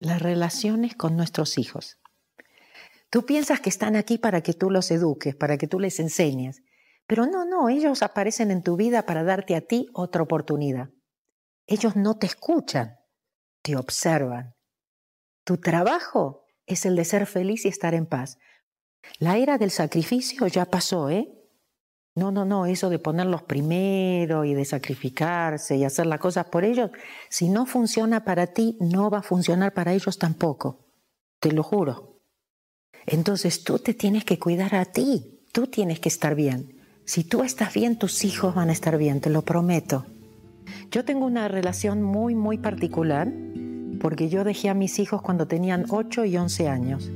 las relaciones con nuestros hijos. Tú piensas que están aquí para que tú los eduques, para que tú les enseñes, pero no, no, ellos aparecen en tu vida para darte a ti otra oportunidad. Ellos no te escuchan, te observan. Tu trabajo es el de ser feliz y estar en paz. La era del sacrificio ya pasó, ¿eh? No, no, no, eso de ponerlos primero y de sacrificarse y hacer las cosas por ellos, si no funciona para ti, no va a funcionar para ellos tampoco. Te lo juro. Entonces tú te tienes que cuidar a ti, tú tienes que estar bien. Si tú estás bien, tus hijos van a estar bien, te lo prometo. Yo tengo una relación muy, muy particular porque yo dejé a mis hijos cuando tenían 8 y 11 años.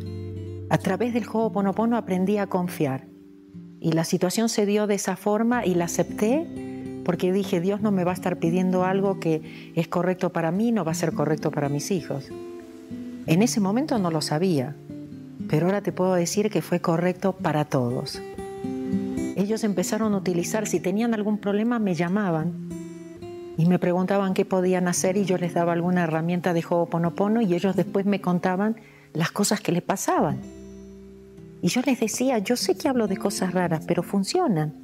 A través del juego Ponopono aprendí a confiar y la situación se dio de esa forma y la acepté porque dije, Dios no me va a estar pidiendo algo que es correcto para mí, no va a ser correcto para mis hijos. En ese momento no lo sabía, pero ahora te puedo decir que fue correcto para todos. Ellos empezaron a utilizar, si tenían algún problema, me llamaban y me preguntaban qué podían hacer y yo les daba alguna herramienta de juego ponopono y ellos después me contaban las cosas que les pasaban. Y yo les decía, yo sé que hablo de cosas raras, pero funcionan.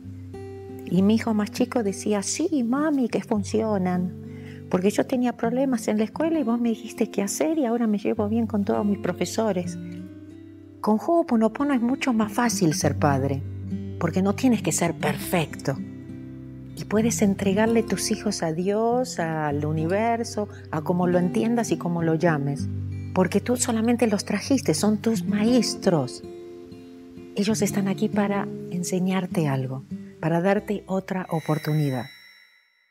Y mi hijo más chico decía, sí, mami, que funcionan. Porque yo tenía problemas en la escuela y vos me dijiste qué hacer y ahora me llevo bien con todos mis profesores. Con Ho'oponopono es mucho más fácil ser padre, porque no tienes que ser perfecto. Y puedes entregarle tus hijos a Dios, al universo, a como lo entiendas y como lo llames. Porque tú solamente los trajiste, son tus maestros. Ellos están aquí para enseñarte algo, para darte otra oportunidad.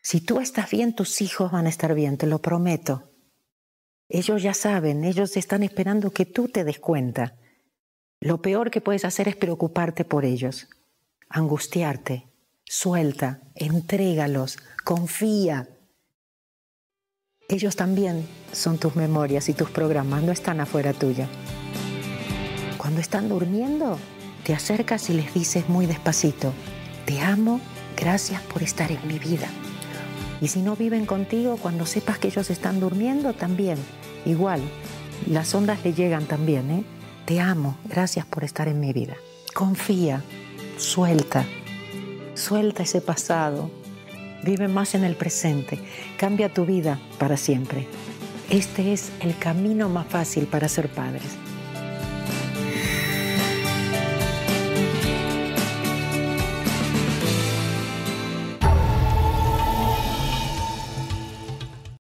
Si tú estás bien, tus hijos van a estar bien, te lo prometo. Ellos ya saben, ellos están esperando que tú te des cuenta. Lo peor que puedes hacer es preocuparte por ellos, angustiarte. Suelta, entrégalos, confía. Ellos también son tus memorias y tus programas, no están afuera tuya. Cuando están durmiendo, te acercas y les dices muy despacito, te amo, gracias por estar en mi vida. Y si no viven contigo, cuando sepas que ellos están durmiendo, también, igual, las ondas le llegan también, ¿eh? Te amo, gracias por estar en mi vida. Confía, suelta, suelta ese pasado, vive más en el presente, cambia tu vida para siempre. Este es el camino más fácil para ser padres.